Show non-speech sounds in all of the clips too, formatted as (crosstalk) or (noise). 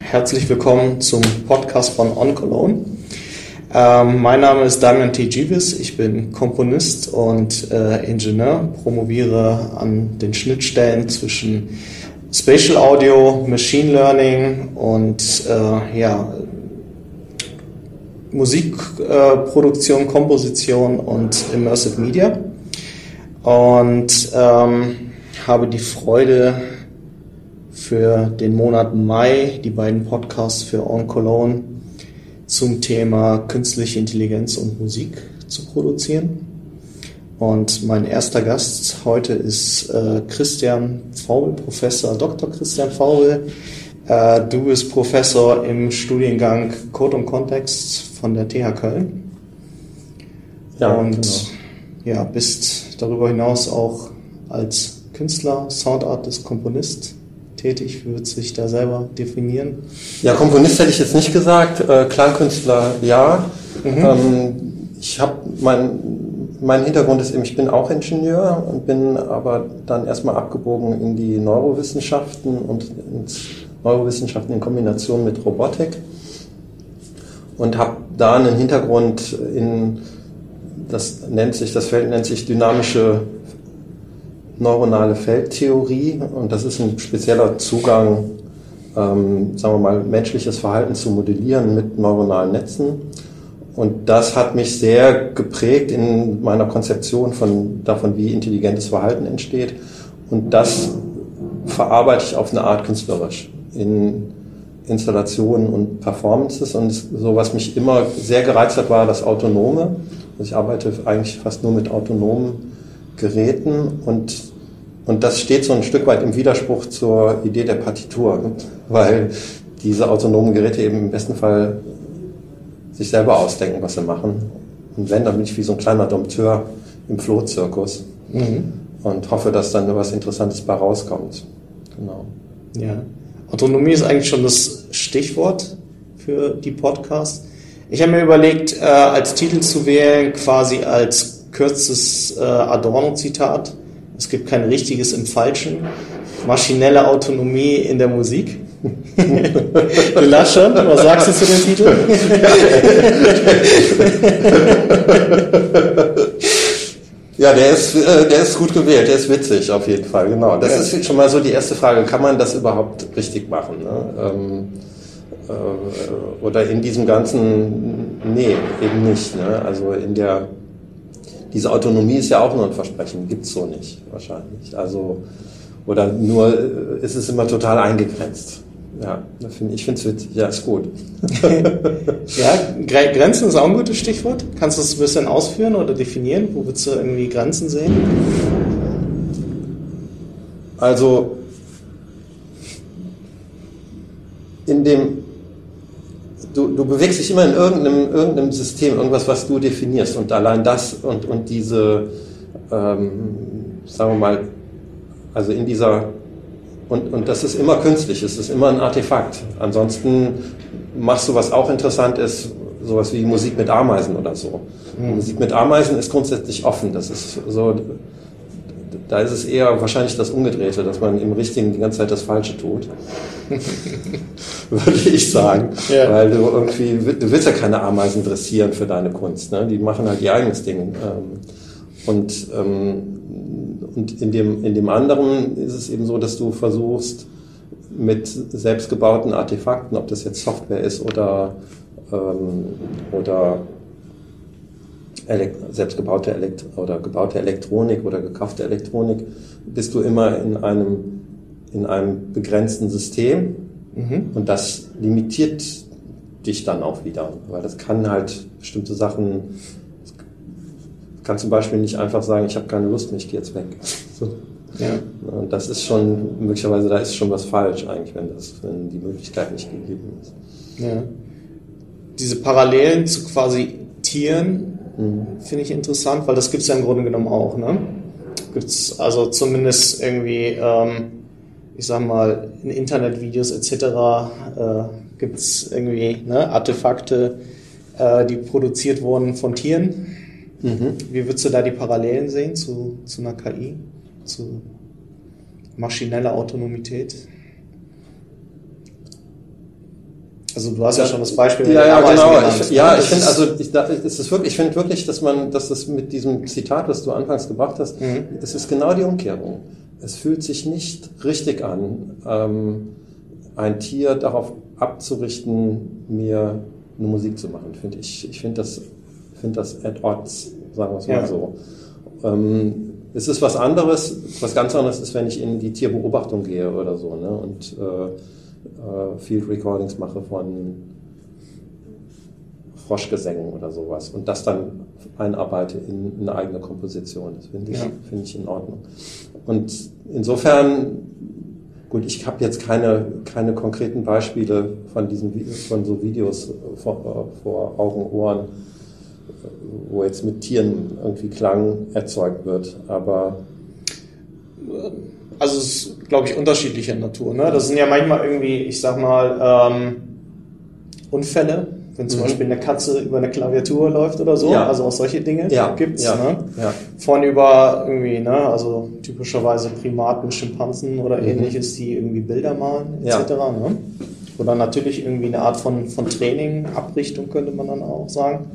Herzlich willkommen zum Podcast von On Cologne. Ähm, mein Name ist Damian T. Givis, ich bin Komponist und äh, Ingenieur, promoviere an den Schnittstellen zwischen Spatial Audio, Machine Learning und äh, ja, Musikproduktion, äh, Komposition und Immersive Media. Und ähm, habe die Freude, für den Monat Mai die beiden Podcasts für On Cologne zum Thema künstliche Intelligenz und Musik zu produzieren. Und mein erster Gast heute ist äh, Christian Faul, Professor Dr. Christian Faul. Äh, du bist Professor im Studiengang Code und Kontext von der TH Köln. Ja, und genau. ja, bist darüber hinaus auch als Künstler, Soundartist, Komponist tätig? Wird sich da selber definieren? Ja, Komponist hätte ich jetzt nicht gesagt, äh, Klangkünstler ja. Mhm. Ähm, ich habe mein, mein Hintergrund ist eben, ich bin auch Ingenieur und bin aber dann erstmal abgebogen in die Neurowissenschaften und ins Neurowissenschaften in Kombination mit Robotik und habe da einen Hintergrund in das nennt sich das Feld nennt sich dynamische neuronale Feldtheorie und das ist ein spezieller Zugang, ähm, sagen wir mal, menschliches Verhalten zu modellieren mit neuronalen Netzen. Und das hat mich sehr geprägt in meiner Konzeption von, davon, wie intelligentes Verhalten entsteht. Und das verarbeite ich auf eine Art künstlerisch in Installationen und Performances. Und so, was mich immer sehr gereizt hat, war das Autonome. Also ich arbeite eigentlich fast nur mit autonomen Geräten und, und das steht so ein Stück weit im Widerspruch zur Idee der Partitur, (laughs) weil diese autonomen Geräte eben im besten Fall sich selber ausdenken, was sie machen. Und wenn, dann bin ich wie so ein kleiner Dompteur im Flohzirkus mhm. und hoffe, dass dann was Interessantes bei rauskommt. Genau. Ja. Autonomie ist eigentlich schon das Stichwort für die Podcasts. Ich habe mir überlegt, äh, als Titel zu wählen, quasi als kürzes äh, Adorno-Zitat. Es gibt kein richtiges im Falschen. Maschinelle Autonomie in der Musik. (laughs) du lachst schon, was sagst du zu dem Titel? (laughs) ja, der ist, äh, der ist gut gewählt, der ist witzig auf jeden Fall, genau. Das ist schon mal so die erste Frage, kann man das überhaupt richtig machen? Ne? Ähm, äh, oder in diesem ganzen, nee, eben nicht. Ne? Also in der diese Autonomie ist ja auch nur ein Versprechen, gibt es so nicht wahrscheinlich. Also, oder nur äh, ist es immer total eingegrenzt. Ja, ich finde es witzig. Ja, ist gut. (laughs) ja, Grenzen ist auch ein gutes Stichwort. Kannst du es ein bisschen ausführen oder definieren? Wo würdest du irgendwie Grenzen sehen? Also, in dem du, du bewegst dich immer in irgendeinem, irgendeinem System, irgendwas, was du definierst. Und allein das und, und diese, ähm, sagen wir mal, also in dieser, und, und das ist immer künstlich, es ist immer ein Artefakt. Ansonsten machst du, was auch interessant ist, sowas wie Musik mit Ameisen oder so. Mhm. Musik mit Ameisen ist grundsätzlich offen. Das ist so, da ist es eher wahrscheinlich das Umgedrehte, dass man im Richtigen die ganze Zeit das Falsche tut. (laughs) Würde ich sagen. Ja. Weil du irgendwie, du willst ja keine Ameisen dressieren für deine Kunst. Ne? Die machen halt ihr eigenes Ding. Ähm, und, ähm, und in dem, in dem anderen ist es eben so, dass du versuchst, mit selbstgebauten Artefakten, ob das jetzt Software ist oder, ähm, oder selbstgebaute Elekt oder gebaute Elektronik oder gekaufte Elektronik, bist du immer in einem, in einem begrenzten System mhm. und das limitiert dich dann auch wieder, weil das kann halt bestimmte Sachen, kann zum Beispiel nicht einfach sagen, ich habe keine Lust mehr, ich gehe jetzt weg. (laughs) So. Ja. Und das ist schon, möglicherweise da ist schon was falsch eigentlich, wenn, das, wenn die Möglichkeit nicht gegeben ist. Ja. Diese Parallelen zu quasi Tieren Mhm. Finde ich interessant, weil das gibt es ja im Grunde genommen auch. Ne? Gibt es also zumindest irgendwie, ähm, ich sag mal, in Internetvideos etc. Äh, gibt es irgendwie ne, Artefakte, äh, die produziert wurden von Tieren. Mhm. Wie würdest du da die Parallelen sehen zu, zu einer KI, zu maschineller Autonomität? Also du hast ja, ja schon das Beispiel. Ja, ja, genau. Ich, ja, ich finde also ich, da, es ist wirklich, ich finde wirklich, dass man, dass das mit diesem Zitat, was du anfangs gebracht hast, mhm. das ist genau die Umkehrung. Es fühlt sich nicht richtig an, ähm, ein Tier darauf abzurichten, mir eine Musik zu machen. Finde ich. Ich finde das, finde das at odds, sagen wir es mal ja. so. Ähm, es ist was anderes, was ganz anderes ist, wenn ich in die Tierbeobachtung gehe oder so, ne? Und äh, äh, Field Recordings mache von Froschgesängen oder sowas und das dann einarbeite in eine eigene Komposition. Das finde ich, ja. finde ich in Ordnung. Und insofern, gut, ich habe jetzt keine, keine konkreten Beispiele von diesen von so Videos vor, vor Augen, Ohren, wo jetzt mit Tieren irgendwie Klang erzeugt wird, aber also es ist, glaube ich, unterschiedlicher Natur. Ne? Das sind ja manchmal irgendwie, ich sag mal, ähm, Unfälle, wenn zum mhm. Beispiel eine Katze über eine Klaviatur läuft oder so. Ja. Also auch solche Dinge ja. gibt's. Ja. Ne? Ja. Von über irgendwie, ne, also typischerweise Primaten, Schimpansen oder mhm. ähnliches, die irgendwie Bilder malen, etc. Ne? Oder natürlich irgendwie eine Art von, von Training, Abrichtung könnte man dann auch sagen,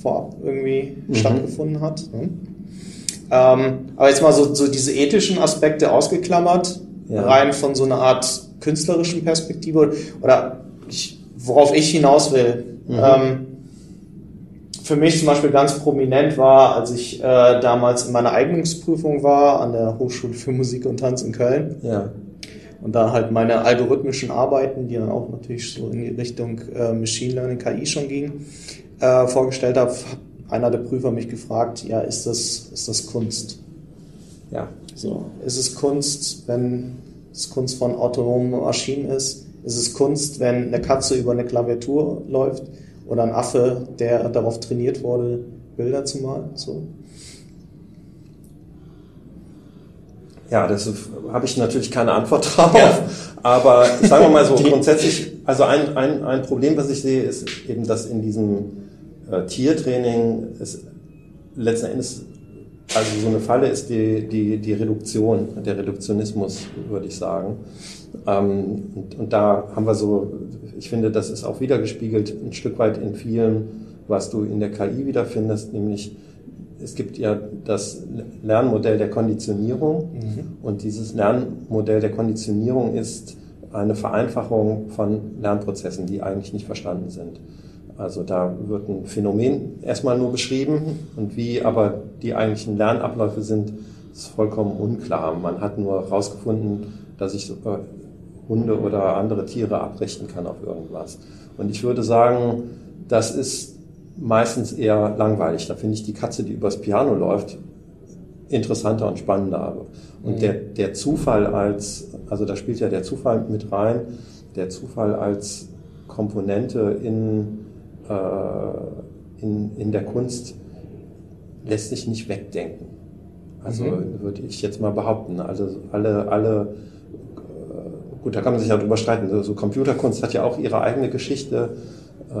vorab irgendwie mhm. stattgefunden hat. Ne? Ähm, aber jetzt mal so, so diese ethischen Aspekte ausgeklammert, ja. rein von so einer Art künstlerischen Perspektive oder ich, worauf ich hinaus will. Mhm. Ähm, für mich zum Beispiel ganz prominent war, als ich äh, damals in meiner Eignungsprüfung war an der Hochschule für Musik und Tanz in Köln. Ja. Und da halt meine algorithmischen Arbeiten, die dann auch natürlich so in die Richtung äh, Machine Learning, KI schon gingen, äh, vorgestellt habe, einer der Prüfer mich gefragt, ja, ist das, ist das Kunst? Ja. So, ist es Kunst, wenn es Kunst von autonomen Maschinen ist? Ist es Kunst, wenn eine Katze über eine Klaviatur läuft oder ein Affe, der darauf trainiert wurde, Bilder zu malen? So. Ja, das habe ich natürlich keine Antwort drauf. Ja. Aber sagen wir mal so grundsätzlich, also ein, ein, ein Problem, was ich sehe, ist eben, dass in diesem äh, Tiertraining ist letzten Endes, also so eine Falle ist die, die, die Reduktion, der Reduktionismus, würde ich sagen. Ähm, und, und da haben wir so, ich finde, das ist auch wiedergespiegelt ein Stück weit in vielen, was du in der KI wiederfindest, nämlich es gibt ja das Lernmodell der Konditionierung mhm. und dieses Lernmodell der Konditionierung ist eine Vereinfachung von Lernprozessen, die eigentlich nicht verstanden sind. Also da wird ein Phänomen erstmal nur beschrieben und wie aber die eigentlichen Lernabläufe sind, ist vollkommen unklar. Man hat nur herausgefunden, dass ich äh, Hunde oder andere Tiere abrichten kann auf irgendwas. Und ich würde sagen, das ist meistens eher langweilig. Da finde ich die Katze, die übers Piano läuft, interessanter und spannender. Und mhm. der, der Zufall als, also da spielt ja der Zufall mit rein, der Zufall als Komponente in äh, in, in der Kunst lässt sich nicht wegdenken. Also mhm. würde ich jetzt mal behaupten. Also alle, alle, äh, gut, da kann man sich ja drüber streiten. So also Computerkunst hat ja auch ihre eigene Geschichte. Äh,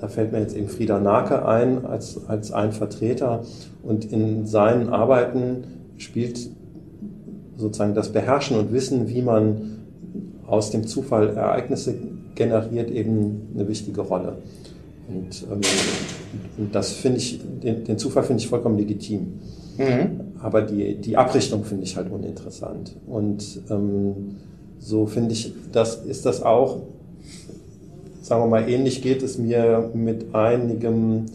da fällt mir jetzt eben Frieda Nake ein als, als ein Vertreter. Und in seinen Arbeiten spielt sozusagen das Beherrschen und Wissen, wie man aus dem Zufall Ereignisse generiert eben eine wichtige Rolle. Und, ähm, und das finde ich, den, den Zufall finde ich vollkommen legitim. Mhm. Aber die, die Abrichtung finde ich halt uninteressant. Und ähm, so finde ich, das ist das auch, sagen wir mal, ähnlich geht es mir mit einigem,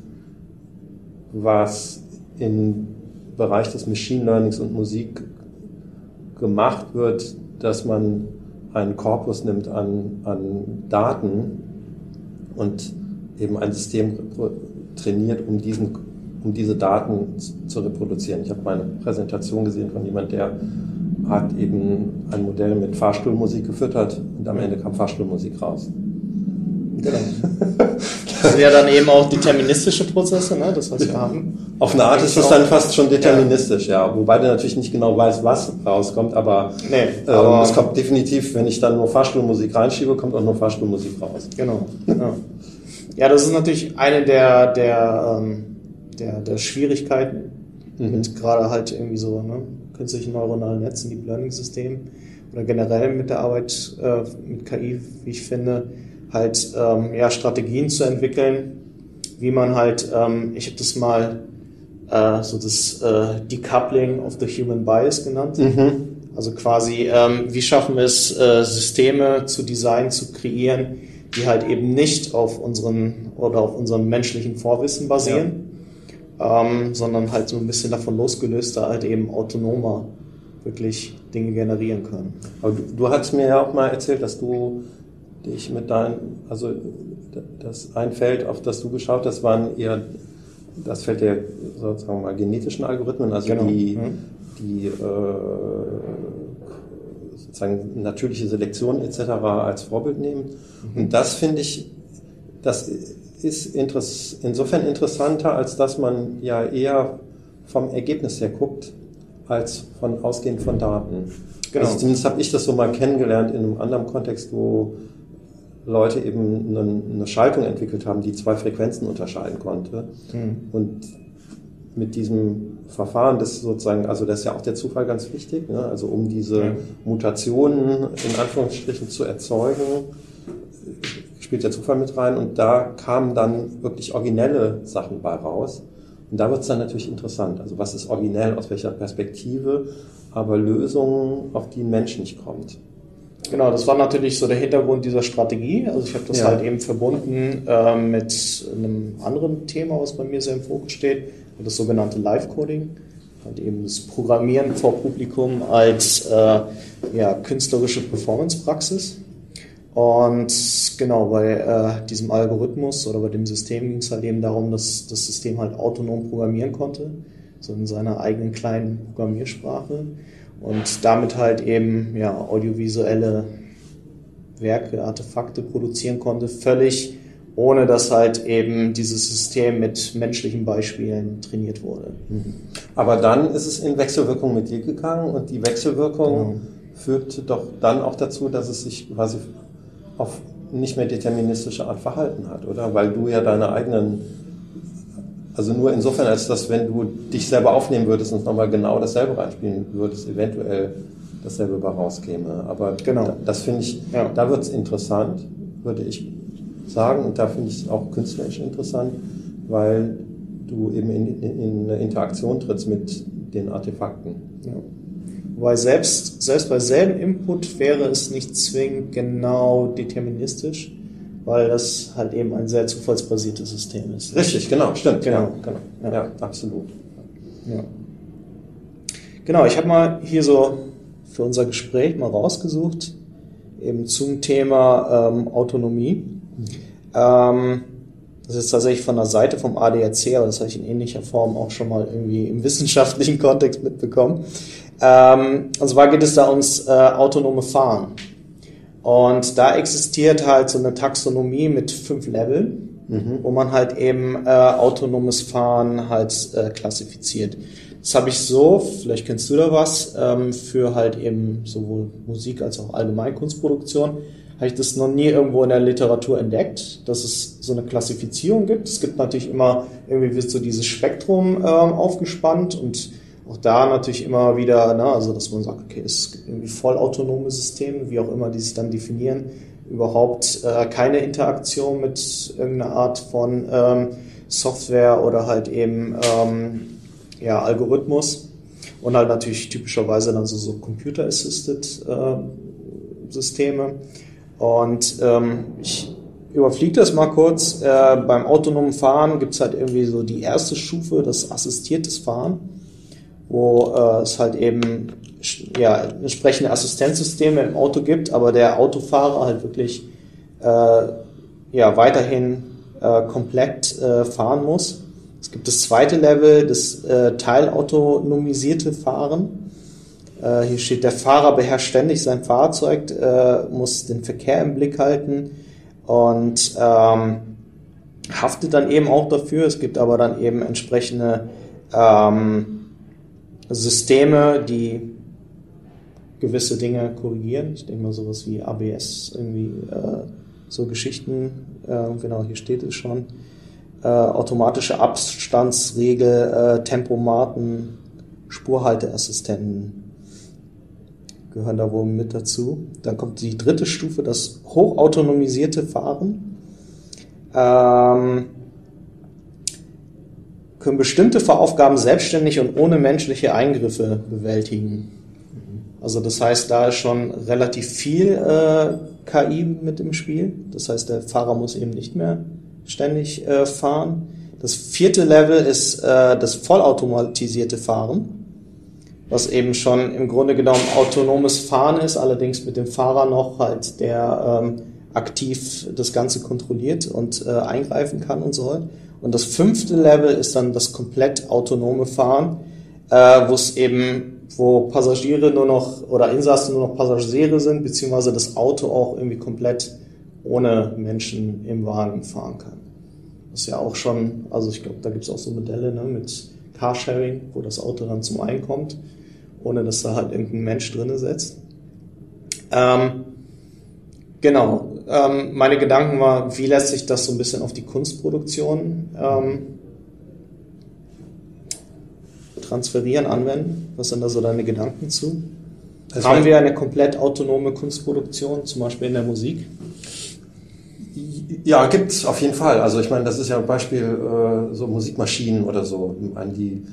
was im Bereich des Machine Learnings und Musik gemacht wird, dass man einen Korpus nimmt an, an Daten und eben ein System trainiert, um, diesen, um diese Daten zu reproduzieren. Ich habe meine Präsentation gesehen von jemand, der hat eben ein Modell mit Fahrstuhlmusik gefüttert und am Ende kam Fahrstuhlmusik raus. Genau. Das wäre dann eben auch deterministische Prozesse, ne? das was wir haben. Auf eine Art ist das dann fast schon deterministisch, ja. ja. Wobei du natürlich nicht genau weißt, was rauskommt, aber, nee, ähm, aber es kommt definitiv, wenn ich dann nur Fahrstuhlmusik reinschiebe, kommt auch nur Fahrstuhlmusik raus. Genau. Ja. Ja, das ist natürlich eine der, der, ähm, der, der Schwierigkeiten mhm. mit gerade halt irgendwie so ne, künstlichen neuronalen Netzen, Deep Learning Systemen oder generell mit der Arbeit äh, mit KI, wie ich finde, halt ähm, ja, Strategien zu entwickeln, wie man halt, ähm, ich habe das mal äh, so das äh, Decoupling of the Human Bias genannt. Mhm. Also quasi, ähm, wie schaffen wir es, äh, Systeme zu designen, zu kreieren, die halt eben nicht auf unseren oder auf unserem menschlichen Vorwissen basieren, ja. ähm, sondern halt so ein bisschen davon losgelöster halt eben autonomer wirklich Dinge generieren können. Aber du, du hast mir ja auch mal erzählt, dass du dich mit deinen, also das ein Feld, auf das du geschaut hast, waren eher das Feld der sozusagen mal genetischen Algorithmen, also genau. die, mhm. die äh, sozusagen natürliche Selektion etc. als Vorbild nehmen. Mhm. Und das finde ich, das ist interess insofern interessanter, als dass man ja eher vom Ergebnis her guckt, als von ausgehend von Daten. Genau. Also zumindest habe ich das so mal kennengelernt in einem anderen Kontext, wo Leute eben eine, eine Schaltung entwickelt haben, die zwei Frequenzen unterscheiden konnte. Mhm. Und mit diesem Verfahren, das sozusagen, also das ist ja auch der Zufall ganz wichtig, ne? also um diese ja. Mutationen in Anführungsstrichen zu erzeugen, spielt der Zufall mit rein und da kamen dann wirklich originelle Sachen bei raus. Und da wird es dann natürlich interessant. Also was ist originell, aus welcher Perspektive, aber Lösungen, auf die ein Mensch nicht kommt. Genau, das war natürlich so der Hintergrund dieser Strategie. Also ich habe das ja. halt eben verbunden äh, mit einem anderen Thema, was bei mir sehr im Fokus steht, das sogenannte Live-Coding. Halt eben das Programmieren vor Publikum als äh, ja, künstlerische Performance-Praxis. Und genau, bei äh, diesem Algorithmus oder bei dem System ging es halt eben darum, dass das System halt autonom programmieren konnte, so in seiner eigenen kleinen Programmiersprache und damit halt eben ja, audiovisuelle Werke, Artefakte produzieren konnte, völlig ohne dass halt eben dieses System mit menschlichen Beispielen trainiert wurde. Mhm. Aber dann ist es in Wechselwirkung mit dir gegangen und die Wechselwirkung genau. führt doch dann auch dazu, dass es sich quasi auf nicht mehr deterministische Art verhalten hat, oder? Weil du ja deine eigenen also nur insofern, als dass, wenn du dich selber aufnehmen würdest und nochmal genau dasselbe reinspielen würdest, eventuell dasselbe bei rauskäme. Aber genau. das finde ich, ja. da wird es interessant, würde ich sagen. Und da finde ich es auch künstlerisch interessant, weil du eben in, in, in eine Interaktion trittst mit den Artefakten. Ja. Wobei selbst, selbst bei selben Input wäre es nicht zwingend genau deterministisch weil das halt eben ein sehr zufallsbasiertes System ist. Richtig, genau, stimmt. Genau, ja, genau. Ja. ja absolut. Ja. Genau, ich habe mal hier so für unser Gespräch mal rausgesucht, eben zum Thema ähm, Autonomie. Ähm, das ist tatsächlich von der Seite vom ADAC, aber das habe ich in ähnlicher Form auch schon mal irgendwie im wissenschaftlichen (laughs) Kontext mitbekommen. Ähm, und zwar geht es da ums äh, autonome Fahren. Und da existiert halt so eine Taxonomie mit fünf Leveln, mhm. wo man halt eben äh, autonomes Fahren halt äh, klassifiziert. Das habe ich so, vielleicht kennst du da was, ähm, für halt eben sowohl Musik als auch Allgemeinkunstproduktion, habe ich das noch nie irgendwo in der Literatur entdeckt, dass es so eine Klassifizierung gibt. Es gibt natürlich immer, irgendwie wird so dieses Spektrum ähm, aufgespannt und auch da natürlich immer wieder, ne, also dass man sagt, okay, es gibt irgendwie vollautonome Systeme, wie auch immer die sich dann definieren, überhaupt äh, keine Interaktion mit irgendeiner Art von ähm, Software oder halt eben ähm, ja, Algorithmus und halt natürlich typischerweise dann so, so Computer-Assisted äh, Systeme. Und ähm, ich überfliege das mal kurz. Äh, beim autonomen Fahren gibt es halt irgendwie so die erste Stufe, das assistiertes Fahren wo äh, es halt eben ja, entsprechende Assistenzsysteme im Auto gibt, aber der Autofahrer halt wirklich äh, ja, weiterhin äh, komplett äh, fahren muss. Es gibt das zweite Level, das äh, teilautonomisierte Fahren. Äh, hier steht, der Fahrer beherrscht ständig sein Fahrzeug, äh, muss den Verkehr im Blick halten und ähm, haftet dann eben auch dafür. Es gibt aber dann eben entsprechende ähm, Systeme, die gewisse Dinge korrigieren. Ich denke mal sowas wie ABS irgendwie äh, so Geschichten, äh, genau, hier steht es schon, äh, automatische Abstandsregel, äh, Tempomaten, Spurhalteassistenten gehören da wohl mit dazu. Dann kommt die dritte Stufe, das hochautonomisierte Fahren. Ähm, können bestimmte Fahraufgaben selbstständig und ohne menschliche Eingriffe bewältigen. Also das heißt, da ist schon relativ viel äh, KI mit im Spiel. Das heißt, der Fahrer muss eben nicht mehr ständig äh, fahren. Das vierte Level ist äh, das vollautomatisierte Fahren, was eben schon im Grunde genommen autonomes Fahren ist, allerdings mit dem Fahrer noch halt, der ähm, aktiv das Ganze kontrolliert und äh, eingreifen kann und soll. Und das fünfte Level ist dann das komplett autonome Fahren, äh, wo es eben, wo Passagiere nur noch oder Insassen nur noch Passagiere sind, beziehungsweise das Auto auch irgendwie komplett ohne Menschen im Wagen fahren kann. Das ist ja auch schon, also ich glaube, da gibt es auch so Modelle ne, mit Carsharing, wo das Auto dann zum Einkommt, ohne dass da halt irgendein Mensch drinne sitzt. Ähm, genau, ähm, meine Gedanken war, wie lässt sich das so ein bisschen auf die Kunstproduktion ähm, transferieren, anwenden? Was sind da so deine Gedanken zu? Also Haben wir eine komplett autonome Kunstproduktion, zum Beispiel in der Musik? Ja, gibt es auf jeden Fall. Also ich meine, das ist ja ein Beispiel äh, so Musikmaschinen oder so, an die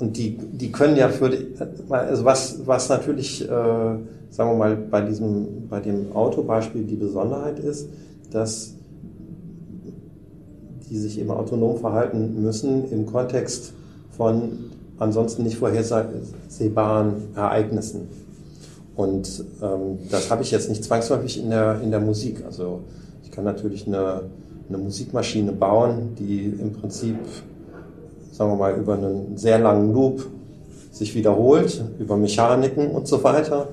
und die, die können ja für die, also was, was natürlich, äh, sagen wir mal, bei diesem, bei dem Autobeispiel die Besonderheit ist, dass die sich eben autonom verhalten müssen im Kontext von ansonsten nicht vorhersehbaren Ereignissen. Und ähm, das habe ich jetzt nicht zwangsläufig in der, in der Musik. Also ich kann natürlich eine, eine Musikmaschine bauen, die im Prinzip, sagen wir mal, über einen sehr langen Loop sich wiederholt, über Mechaniken und so weiter.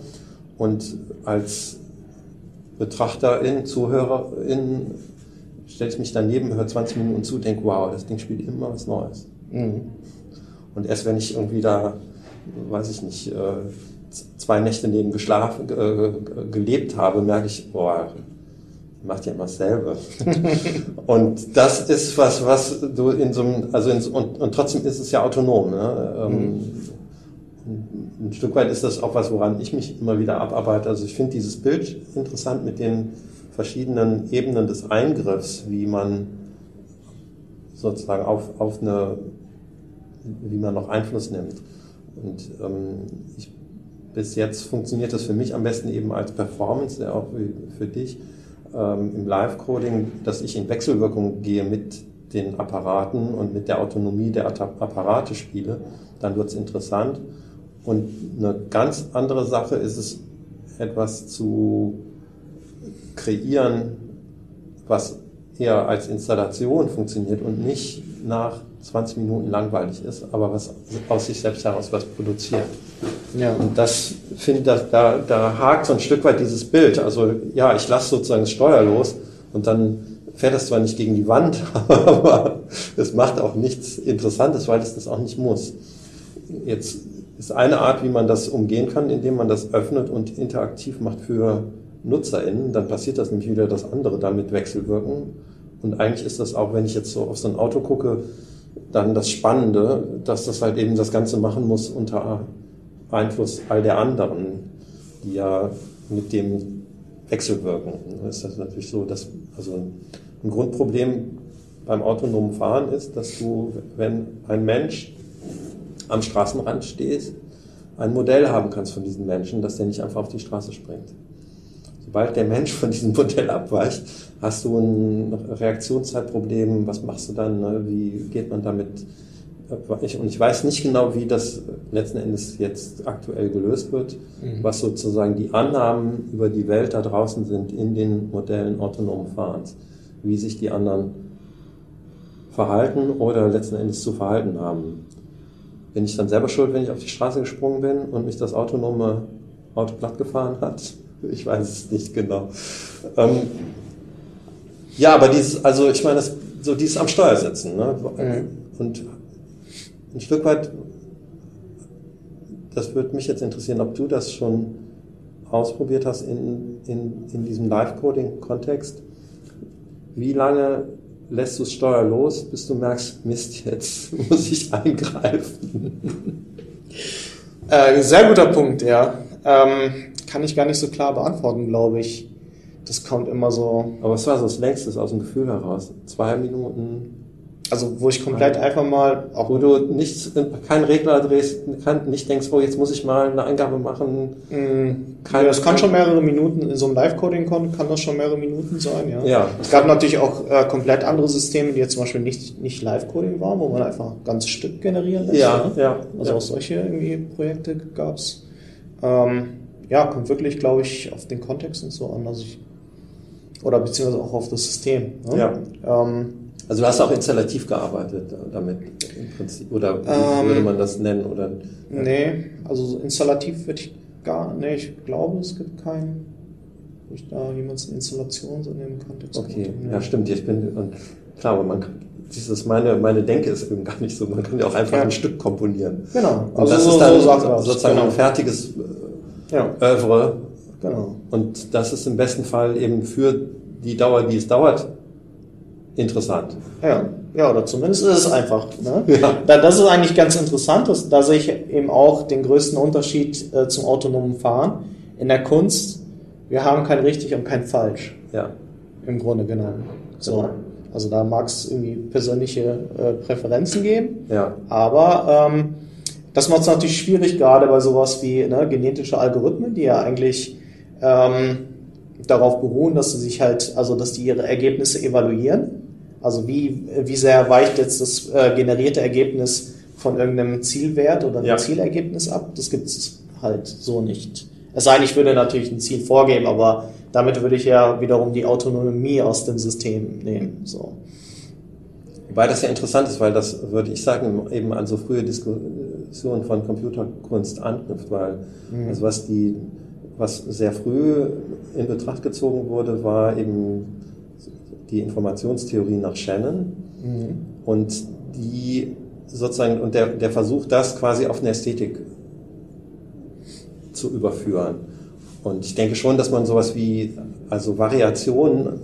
Und als Betrachterin, Zuhörerin stelle ich mich daneben, höre 20 Minuten zu, denke, wow, das Ding spielt immer was Neues. Mhm. Und erst wenn ich irgendwie da, weiß ich nicht, äh, zwei Nächte neben geschlafen, äh, gelebt habe, merke ich, boah, macht ja immer dasselbe. (laughs) und das ist was, was du in so einem, also in, und, und trotzdem ist es ja autonom. Ne? Ähm, mhm. Ein Stück weit ist das auch was, woran ich mich immer wieder abarbeite. Also ich finde dieses Bild interessant mit den verschiedenen Ebenen des Eingriffs, wie man sozusagen auf, auf eine, wie man noch Einfluss nimmt. Und ähm, ich bis jetzt funktioniert das für mich am besten eben als Performance, auch für dich ähm, im Live-Coding, dass ich in Wechselwirkung gehe mit den Apparaten und mit der Autonomie der Apparate spiele, dann wird es interessant. Und eine ganz andere Sache ist es, etwas zu kreieren, was eher als Installation funktioniert und nicht nach 20 Minuten langweilig ist, aber was aus sich selbst heraus was produziert. Ja. Und das finde da, da, da hakt so ein Stück weit dieses Bild. Also ja, ich lasse sozusagen das Steuer los und dann fährt das zwar nicht gegen die Wand, (laughs) aber es macht auch nichts Interessantes, weil es das auch nicht muss. Jetzt ist eine Art, wie man das umgehen kann, indem man das öffnet und interaktiv macht für NutzerInnen. Dann passiert das nämlich wieder, dass andere damit wechselwirken. Und eigentlich ist das auch, wenn ich jetzt so auf so ein Auto gucke, dann das Spannende, dass das halt eben das Ganze machen muss unter Einfluss all der anderen, die ja mit dem wechselwirken. Das ist das natürlich so, dass also ein Grundproblem beim autonomen Fahren ist, dass du, wenn ein Mensch am Straßenrand steht, ein Modell haben kannst von diesen Menschen, dass der nicht einfach auf die Straße springt. Sobald der Mensch von diesem Modell abweicht, hast du ein Reaktionszeitproblem. Was machst du dann? Ne? Wie geht man damit und ich weiß nicht genau, wie das letzten Endes jetzt aktuell gelöst wird, mhm. was sozusagen die Annahmen über die Welt da draußen sind in den Modellen autonomen Fahrens, wie sich die anderen verhalten oder letzten Endes zu verhalten haben. Bin ich dann selber schuld, wenn ich auf die Straße gesprungen bin und mich das autonome Auto platt gefahren hat? Ich weiß es nicht genau. Ähm, ja, aber dieses, also ich meine, das, so dieses am Steuer sitzen, ne? Mhm. Und ein Stück weit, das würde mich jetzt interessieren, ob du das schon ausprobiert hast in, in, in diesem Live-Coding-Kontext, wie lange lässt du es steuerlos, bis du merkst, Mist, jetzt (laughs) muss ich eingreifen? Äh, sehr guter Punkt, ja. Ähm, kann ich gar nicht so klar beantworten, glaube ich. Das kommt immer so. Aber was war so das längstes aus dem Gefühl heraus? Zwei Minuten? Also wo ich komplett ja. einfach mal auch wo du nichts, keinen Regler drehst, kann, nicht denkst, oh jetzt muss ich mal eine Eingabe machen. Kein, ja, das kann schon mehrere Minuten in so einem Live-Coding kann, kann das schon mehrere Minuten sein, ja. ja. Es gab natürlich auch äh, komplett andere Systeme, die jetzt zum Beispiel nicht nicht Live-Coding waren, wo man einfach ein ganzes Stück generieren lässt. Ja, ja. ja also auch solche irgendwie Projekte gab's. Ähm, ja, kommt wirklich, glaube ich, auf den Kontext und so an. Also ich, oder beziehungsweise auch auf das System. Ne? Ja. Ähm, also du hast auch installativ gearbeitet damit im Prinzip. Oder wie ähm, würde man das nennen? Oder, ja. Nee, also installativ würde ich gar nee, ich glaube, es gibt keinen, wo ich da jemals eine Installation so in dem Kontext Okay, nee. ja stimmt, ich bin und klar, aber man kann dieses meine, meine Denke ist eben gar nicht so, man kann ja auch einfach ja. ein Stück komponieren. Genau. Und also das so, ist dann so sozusagen genau. ein fertiges äh, ja. Övre. Genau. Und das ist im besten Fall eben für die Dauer, die es dauert, interessant. Ja, ja, oder zumindest ist es einfach. Ne? Ja. Das ist eigentlich ganz interessant. Dass, da sehe ich eben auch den größten Unterschied äh, zum autonomen Fahren. In der Kunst, wir haben kein richtig und kein falsch. Ja. Im Grunde genommen. So. Genau. Also da mag es irgendwie persönliche äh, Präferenzen geben. Ja. Aber ähm, das macht es natürlich schwierig, gerade bei sowas wie ne, genetische Algorithmen, die ja eigentlich ähm, darauf beruhen, dass sie sich halt, also dass die ihre Ergebnisse evaluieren also wie, wie sehr weicht jetzt das äh, generierte Ergebnis von irgendeinem Zielwert oder einem ja. Zielergebnis ab? Das gibt es halt so nicht. Es sei denn, ich würde natürlich ein Ziel vorgeben, aber damit würde ich ja wiederum die Autonomie aus dem System nehmen. So. Wobei das ja interessant ist, weil das, würde ich sagen, eben an so frühe Diskussionen von Computerkunst anknüpft, weil mhm. also was die, was sehr früh in Betracht gezogen wurde, war eben die Informationstheorie nach Shannon mhm. und die sozusagen und der, der Versuch, das quasi auf eine Ästhetik zu überführen. Und ich denke schon, dass man sowas wie also Variation,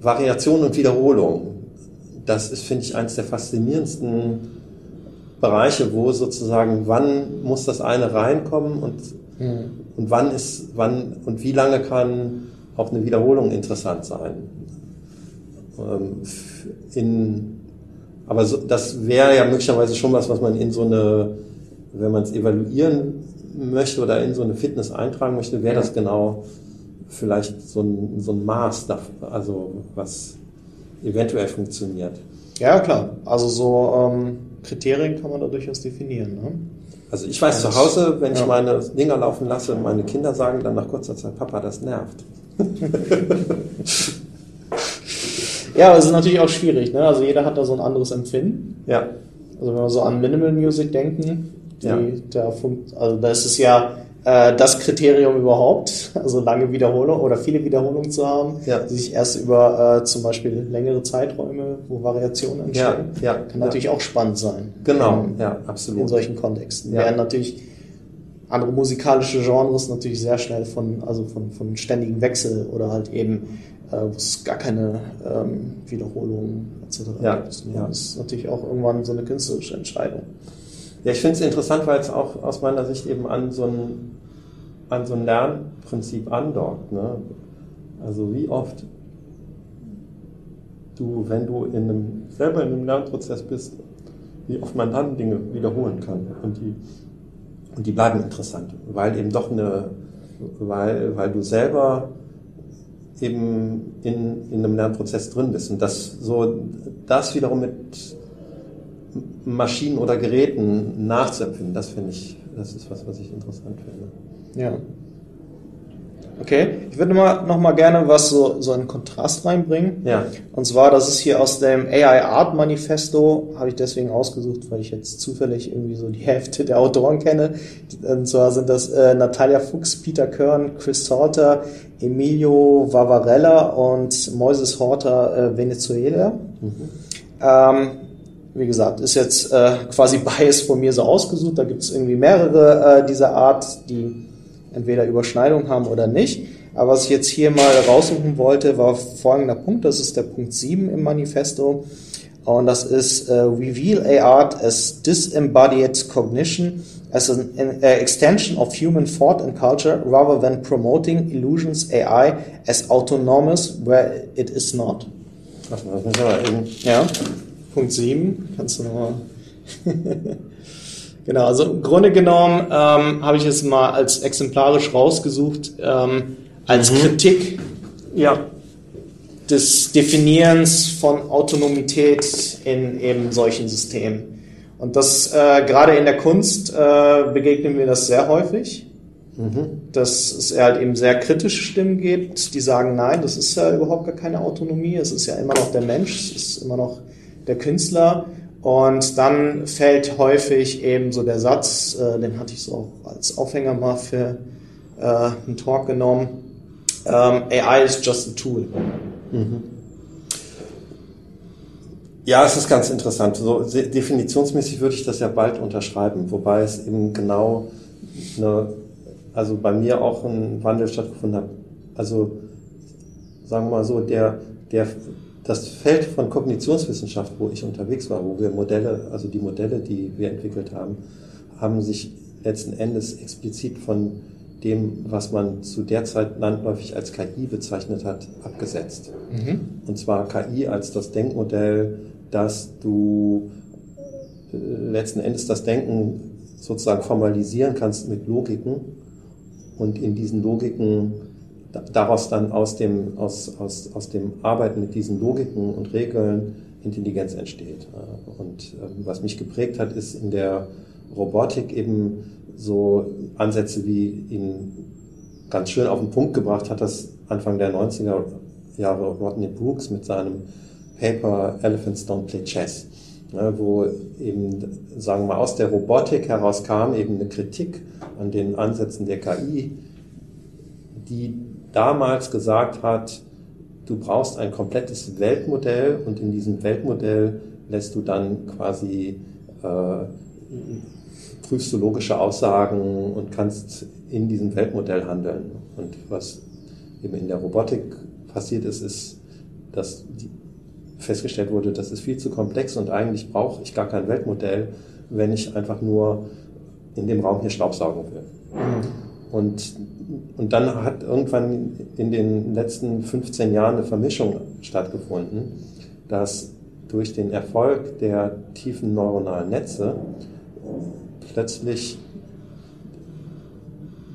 Variation und Wiederholung, das ist, finde ich, eines der faszinierendsten Bereiche, wo sozusagen, wann muss das eine reinkommen und, mhm. und wann ist, wann und wie lange kann auch eine Wiederholung interessant sein. Ähm, in, aber so, das wäre ja möglicherweise schon was, was man in so eine, wenn man es evaluieren möchte oder in so eine Fitness eintragen möchte, wäre das genau vielleicht so ein, so ein Maß, dafür, also was eventuell funktioniert. Ja, klar. Also so ähm, Kriterien kann man da durchaus definieren. Ne? Also ich weiß zu Hause, wenn ja. ich meine Dinger laufen lasse, meine Kinder sagen dann nach kurzer Zeit, Papa, das nervt. (laughs) ja, aber es ist natürlich auch schwierig. Ne? Also jeder hat da so ein anderes Empfinden. Ja. Also wenn wir so an Minimal Music denken, die, ja. der also da ist es ja äh, das Kriterium überhaupt, also lange Wiederholung oder viele Wiederholungen zu haben, ja. die sich erst über äh, zum Beispiel längere Zeiträume, wo Variationen entstehen, ja, ja, kann natürlich auch spannend sein. Genau, in, ja, absolut. In solchen Kontexten. Ja. Während natürlich andere musikalische Genres natürlich sehr schnell von, also von, von ständigem Wechsel oder halt eben, äh, wo es gar keine ähm, Wiederholungen etc. Ja, gibt. Ja. Das ist natürlich auch irgendwann so eine künstlerische Entscheidung. Ja, ich finde es interessant, weil es auch aus meiner Sicht eben an so ein, an so ein Lernprinzip andockt. Ne? Also wie oft du, wenn du in einem, selber in einem Lernprozess bist, wie oft man dann Dinge wiederholen kann und die und die bleiben interessant, weil eben doch eine, weil, weil du selber eben in, in einem Lernprozess drin bist. Und das so, das wiederum mit Maschinen oder Geräten nachzuempfinden, das finde ich, das ist was, was ich interessant finde. Ja. Okay, ich würde mal, noch mal gerne was so, so einen Kontrast reinbringen. Ja. Und zwar, das ist hier aus dem AI Art Manifesto, habe ich deswegen ausgesucht, weil ich jetzt zufällig irgendwie so die Hälfte der Autoren kenne. Und zwar sind das äh, Natalia Fuchs, Peter Kern, Chris Salter, Emilio Vavarella und Moises Horter äh, Venezuela. Mhm. Ähm, wie gesagt, ist jetzt äh, quasi (laughs) Bias von mir so ausgesucht. Da gibt es irgendwie mehrere äh, dieser Art, die entweder Überschneidung haben oder nicht. Aber was ich jetzt hier mal raussuchen wollte, war folgender Punkt. Das ist der Punkt 7 im Manifesto. Und das ist uh, Reveal AR as Disembodied Cognition as an, uh, extension of human thought and culture rather than promoting illusions AI as autonomous where it is not. Das müssen wir eben. Ja, Punkt 7. Kannst du nochmal... (laughs) genau, also im Grunde genommen ähm, habe ich es mal als exemplarisch rausgesucht, ähm, als mhm. Kritik ja. des Definierens von Autonomität in eben solchen Systemen. Und das äh, gerade in der Kunst äh, begegnen wir das sehr häufig, mhm. dass es halt eben sehr kritische Stimmen gibt, die sagen, nein, das ist ja überhaupt gar keine Autonomie, es ist ja immer noch der Mensch, es ist immer noch der Künstler. Und dann fällt häufig eben so der Satz, äh, den hatte ich so auch als Aufhänger mal für äh, einen Talk genommen, ähm, AI is just a tool. Mhm. Ja, es ist ganz interessant. So definitionsmäßig würde ich das ja bald unterschreiben, wobei es eben genau eine, also bei mir auch ein Wandel stattgefunden hat. Also sagen wir mal so, der, der, das Feld von Kognitionswissenschaft, wo ich unterwegs war, wo wir Modelle, also die Modelle, die wir entwickelt haben, haben sich letzten Endes explizit von dem, was man zu der Zeit landläufig als KI bezeichnet hat, abgesetzt. Mhm. Und zwar KI als das Denkmodell, dass du äh, letzten Endes das Denken sozusagen formalisieren kannst mit Logiken und in diesen Logiken daraus dann aus dem, aus, aus, aus dem Arbeiten mit diesen Logiken und Regeln Intelligenz entsteht. Und ähm, was mich geprägt hat, ist in der Robotik eben so Ansätze wie ihn ganz schön auf den Punkt gebracht hat, das Anfang der 90er Jahre Rodney Brooks mit seinem Paper Elephants Don't Play Chess, ne, wo eben, sagen wir, aus der Robotik herauskam eben eine Kritik an den Ansätzen der KI, die damals gesagt hat, du brauchst ein komplettes Weltmodell und in diesem Weltmodell lässt du dann quasi äh, prüfst du logische Aussagen und kannst in diesem Weltmodell handeln. Und was eben in der Robotik passiert ist, ist, dass festgestellt wurde, das ist viel zu komplex und eigentlich brauche ich gar kein Weltmodell, wenn ich einfach nur in dem Raum hier Staubsaugen will. Mhm. Und, und dann hat irgendwann in den letzten 15 Jahren eine Vermischung stattgefunden, dass durch den Erfolg der tiefen neuronalen Netze plötzlich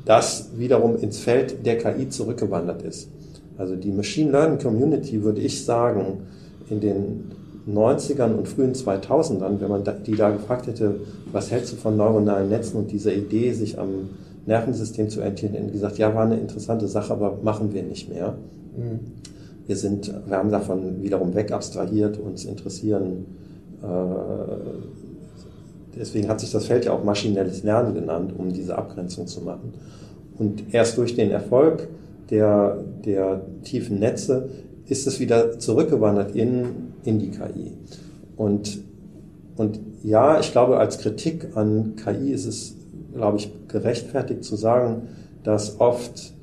das wiederum ins Feld der KI zurückgewandert ist. Also die Machine Learning Community, würde ich sagen, in den 90ern und frühen 2000ern, wenn man die da gefragt hätte, was hältst du von neuronalen Netzen und dieser Idee, sich am Nervensystem zu hätten gesagt, ja, war eine interessante Sache, aber machen wir nicht mehr. Mhm. Wir sind, wir haben davon wiederum wegabstrahiert, uns interessieren äh, Deswegen hat sich das Feld ja auch maschinelles Lernen genannt, um diese Abgrenzung zu machen. Und erst durch den Erfolg der, der tiefen Netze ist es wieder zurückgewandert in, in die KI. Und, und ja, ich glaube, als Kritik an KI ist es, glaube ich, gerechtfertigt zu sagen, dass oft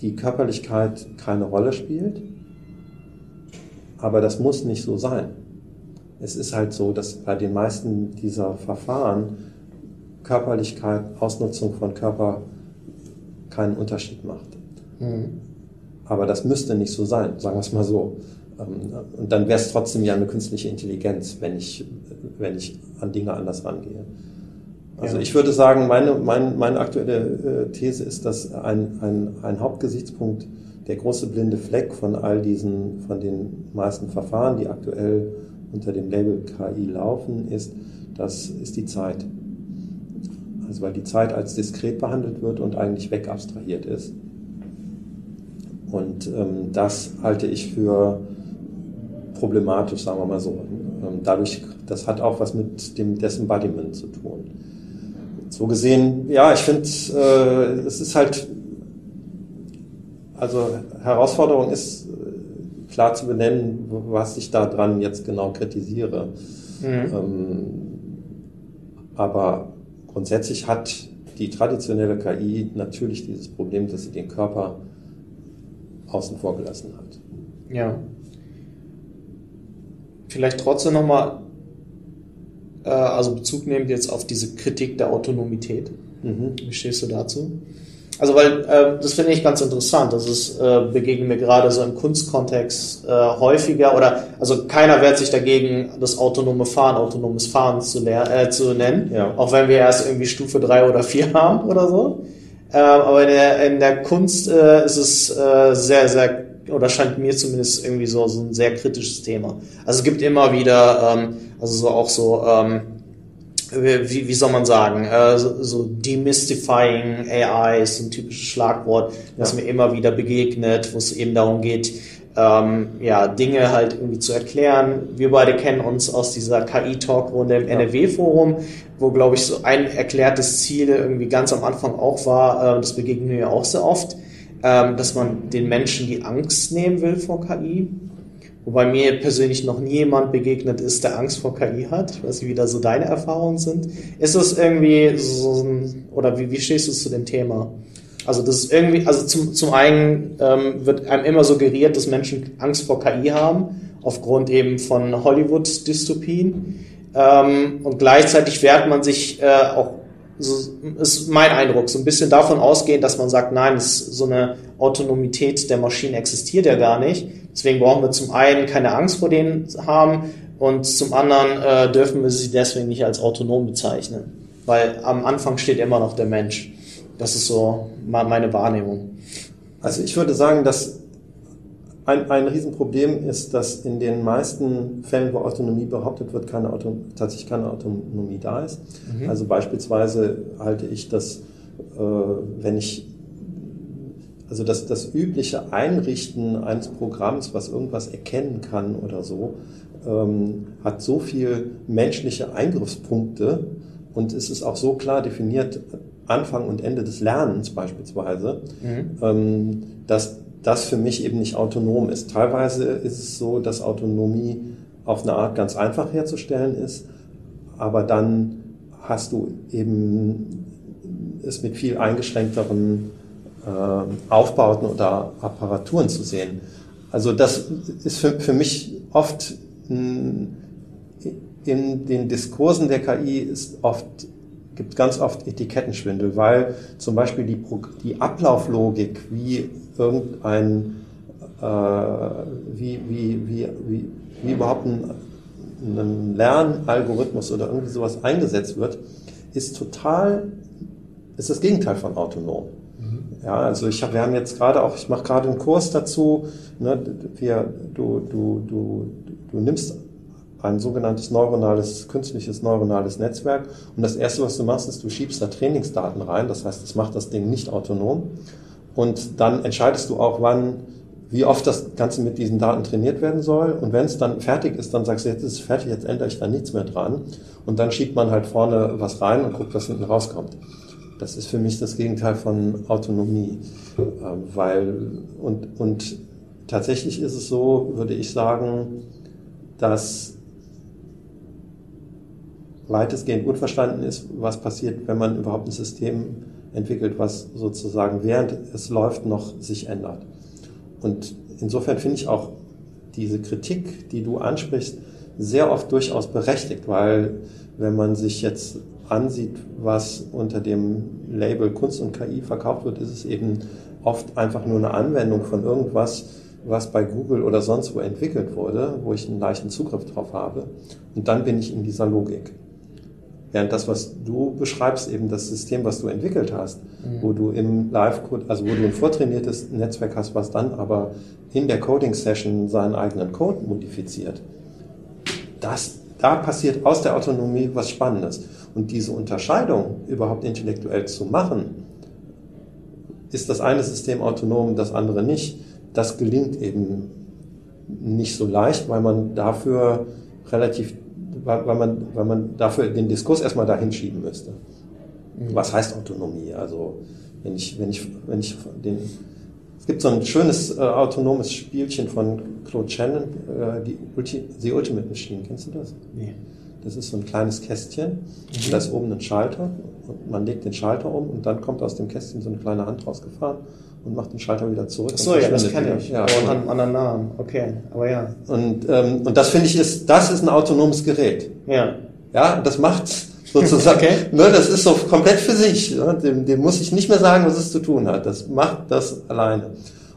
die Körperlichkeit keine Rolle spielt. Aber das muss nicht so sein es ist halt so, dass bei den meisten dieser Verfahren Körperlichkeit, Ausnutzung von Körper keinen Unterschied macht. Mhm. Aber das müsste nicht so sein, sagen wir es mal so. Ähm, und dann wäre es trotzdem ja eine künstliche Intelligenz, wenn ich, wenn ich an Dinge anders rangehe. Also ja. ich würde sagen, meine, meine, meine aktuelle äh, These ist, dass ein, ein, ein Hauptgesichtspunkt der große blinde Fleck von all diesen, von den meisten Verfahren, die aktuell unter dem Label KI laufen, ist, das ist die Zeit. Also weil die Zeit als diskret behandelt wird und eigentlich wegabstrahiert ist. Und ähm, das halte ich für problematisch, sagen wir mal so. Ähm, dadurch, das hat auch was mit dem Disembodiment zu tun. So gesehen, ja, ich finde, äh, es ist halt, also Herausforderung ist klar zu benennen, was ich da dran jetzt genau kritisiere. Mhm. Ähm, aber grundsätzlich hat die traditionelle KI natürlich dieses Problem, dass sie den Körper außen vor gelassen hat. Ja. Vielleicht trotzdem nochmal, äh, also Bezug nehmend jetzt auf diese Kritik der Autonomität. Mhm. Wie stehst du dazu? Also weil äh, das finde ich ganz interessant. Das ist äh, begegnet mir gerade so im Kunstkontext äh, häufiger oder also keiner wehrt sich dagegen, das autonome Fahren, autonomes Fahren zu, äh, zu nennen, ja. auch wenn wir erst irgendwie Stufe drei oder vier (laughs) haben oder so. Äh, aber in der, in der Kunst äh, ist es äh, sehr, sehr oder scheint mir zumindest irgendwie so, so ein sehr kritisches Thema. Also es gibt immer wieder, ähm, also so auch so ähm, wie, wie soll man sagen, äh, so, so demystifying AI ist ein typisches Schlagwort, das ja. mir immer wieder begegnet, wo es eben darum geht, ähm, ja, Dinge halt irgendwie zu erklären. Wir beide kennen uns aus dieser KI-Talk-Runde im ja. NRW-Forum, wo, glaube ich, so ein erklärtes Ziel irgendwie ganz am Anfang auch war, äh, das begegnen wir ja auch sehr oft, ähm, dass man den Menschen die Angst nehmen will vor KI. Wobei mir persönlich noch nie jemand begegnet ist, der Angst vor KI hat. Ich weiß nicht, wie da so deine Erfahrungen sind. Ist das irgendwie so ein, oder wie, wie stehst du zu dem Thema? Also das ist irgendwie, also zum, zum einen ähm, wird einem immer suggeriert, dass Menschen Angst vor KI haben, aufgrund eben von Hollywood-Dystopien. Ähm, und gleichzeitig wehrt man sich äh, auch so ist mein Eindruck, so ein bisschen davon ausgehen, dass man sagt, nein, so eine Autonomität der Maschinen existiert ja gar nicht. Deswegen brauchen wir zum einen keine Angst vor denen haben und zum anderen äh, dürfen wir sie deswegen nicht als autonom bezeichnen. Weil am Anfang steht immer noch der Mensch. Das ist so meine Wahrnehmung. Also ich würde sagen, dass ein, ein Riesenproblem ist, dass in den meisten Fällen, wo Autonomie behauptet wird, keine Auto, tatsächlich keine Autonomie da ist. Mhm. Also beispielsweise halte ich das, äh, wenn ich, also das, das übliche Einrichten eines Programms, was irgendwas erkennen kann oder so, ähm, hat so viel menschliche Eingriffspunkte und es ist auch so klar definiert, Anfang und Ende des Lernens beispielsweise, mhm. ähm, dass das für mich eben nicht autonom ist. Teilweise ist es so, dass Autonomie auf eine Art ganz einfach herzustellen ist, aber dann hast du eben es mit viel eingeschränkteren äh, Aufbauten oder Apparaturen zu sehen. Also das ist für, für mich oft in den Diskursen der KI ist oft gibt ganz oft Etikettenschwindel, weil zum Beispiel die, die Ablauflogik, wie irgendein, äh, wie, wie, wie, wie, wie überhaupt ein, ein Lernalgorithmus oder irgendwie sowas eingesetzt wird, ist total, ist das Gegenteil von autonom. Mhm. Ja, also ich hab, wir haben jetzt gerade auch, ich mache gerade einen Kurs dazu, ne, wir, du, du, du, du nimmst ein sogenanntes neuronales, künstliches neuronales Netzwerk. Und das erste, was du machst, ist, du schiebst da Trainingsdaten rein. Das heißt, das macht das Ding nicht autonom. Und dann entscheidest du auch, wann, wie oft das Ganze mit diesen Daten trainiert werden soll. Und wenn es dann fertig ist, dann sagst du, jetzt ist es fertig, jetzt ändere ich da nichts mehr dran. Und dann schiebt man halt vorne was rein und guckt, was hinten rauskommt. Das ist für mich das Gegenteil von Autonomie. Ähm, weil, und, und tatsächlich ist es so, würde ich sagen, dass weitestgehend unverstanden ist, was passiert, wenn man überhaupt ein System entwickelt, was sozusagen während es läuft noch sich ändert. Und insofern finde ich auch diese Kritik, die du ansprichst, sehr oft durchaus berechtigt, weil wenn man sich jetzt ansieht, was unter dem Label Kunst und KI verkauft wird, ist es eben oft einfach nur eine Anwendung von irgendwas, was bei Google oder sonst wo entwickelt wurde, wo ich einen leichten Zugriff drauf habe. Und dann bin ich in dieser Logik. Während das, was du beschreibst, eben das System, was du entwickelt hast, mhm. wo du im Live-Code, also wo du ein vortrainiertes Netzwerk hast, was dann aber in der Coding-Session seinen eigenen Code modifiziert, das, da passiert aus der Autonomie was Spannendes. Und diese Unterscheidung überhaupt intellektuell zu machen, ist das eine System autonom, das andere nicht, das gelingt eben nicht so leicht, weil man dafür relativ weil, weil, man, weil man dafür den Diskurs erstmal dahin schieben müsste. Mhm. Was heißt Autonomie? Also wenn ich, wenn ich, wenn ich den, es gibt so ein schönes äh, autonomes Spielchen von Claude Shannon, äh, die Ulti, The Ultimate Machine, kennst du das? Nee. Das ist so ein kleines Kästchen und da ist oben ein Schalter und man legt den Schalter um und dann kommt aus dem Kästchen so eine kleine Hand rausgefahren und macht den Schalter wieder zurück. Ach so, ja, das kenne ich. Ja, und an anderen Namen. Okay, aber ja. Und, ähm, und das finde ich ist, das ist ein autonomes Gerät. Ja. Ja, das macht sozusagen, (laughs) okay. ne, das ist so komplett für sich. Ne? Dem, dem muss ich nicht mehr sagen, was es zu tun hat. Das macht das alleine.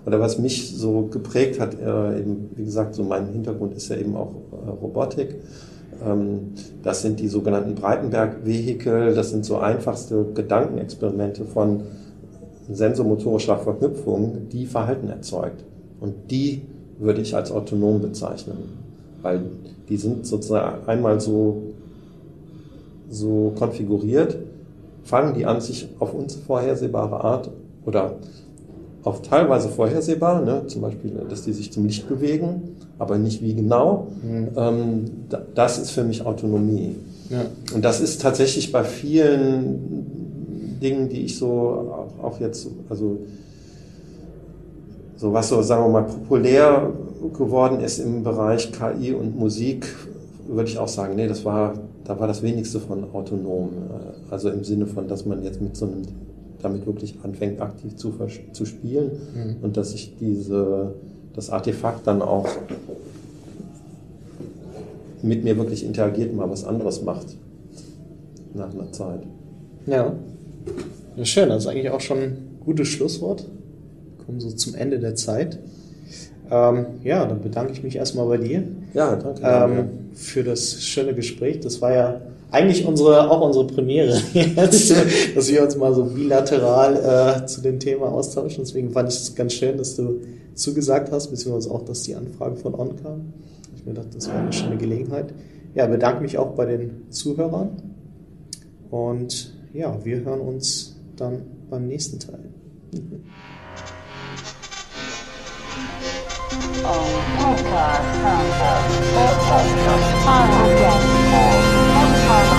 Oder was mich so geprägt hat, äh, eben, wie gesagt, so mein Hintergrund ist ja eben auch äh, Robotik. Ähm, das sind die sogenannten Breitenberg-Vehikel, das sind so einfachste Gedankenexperimente von sensomotorischer Verknüpfung, die Verhalten erzeugt. Und die würde ich als autonom bezeichnen, weil die sind sozusagen einmal so, so konfiguriert, fangen die an, sich auf unvorhersehbare Art oder auf teilweise vorhersehbar, ne? zum Beispiel, dass die sich zum Licht bewegen, aber nicht wie genau. Mhm. Ähm, das ist für mich Autonomie. Ja. Und das ist tatsächlich bei vielen Dingen, die ich so auch, jetzt, also so was so, sagen wir mal, populär geworden ist im Bereich KI und Musik, würde ich auch sagen, nee, das war, da war das wenigste von autonom. Äh, also im Sinne von, dass man jetzt mit so einem damit wirklich anfängt, aktiv zu, zu spielen mhm. und dass sich diese, das Artefakt dann auch mit mir wirklich interagiert und mal was anderes macht nach einer Zeit. Ja. ja schön, das ist eigentlich auch schon ein gutes Schlusswort. Wir kommen so zum Ende der Zeit. Ähm, ja, dann bedanke ich mich erstmal bei dir. Ja, danke. Ähm, für das schöne Gespräch. Das war ja eigentlich unsere, auch unsere Premiere (laughs) jetzt, dass wir uns mal so bilateral äh, zu dem Thema austauschen. Deswegen fand ich es ganz schön, dass du zugesagt hast, beziehungsweise auch, dass die Anfrage von On kam. Ich mir gedacht, das wäre eine schöne Gelegenheit. Ja, bedanke mich auch bei den Zuhörern. Und ja, wir hören uns dann beim nächsten Teil. Oh, podcast, podcast, podcast.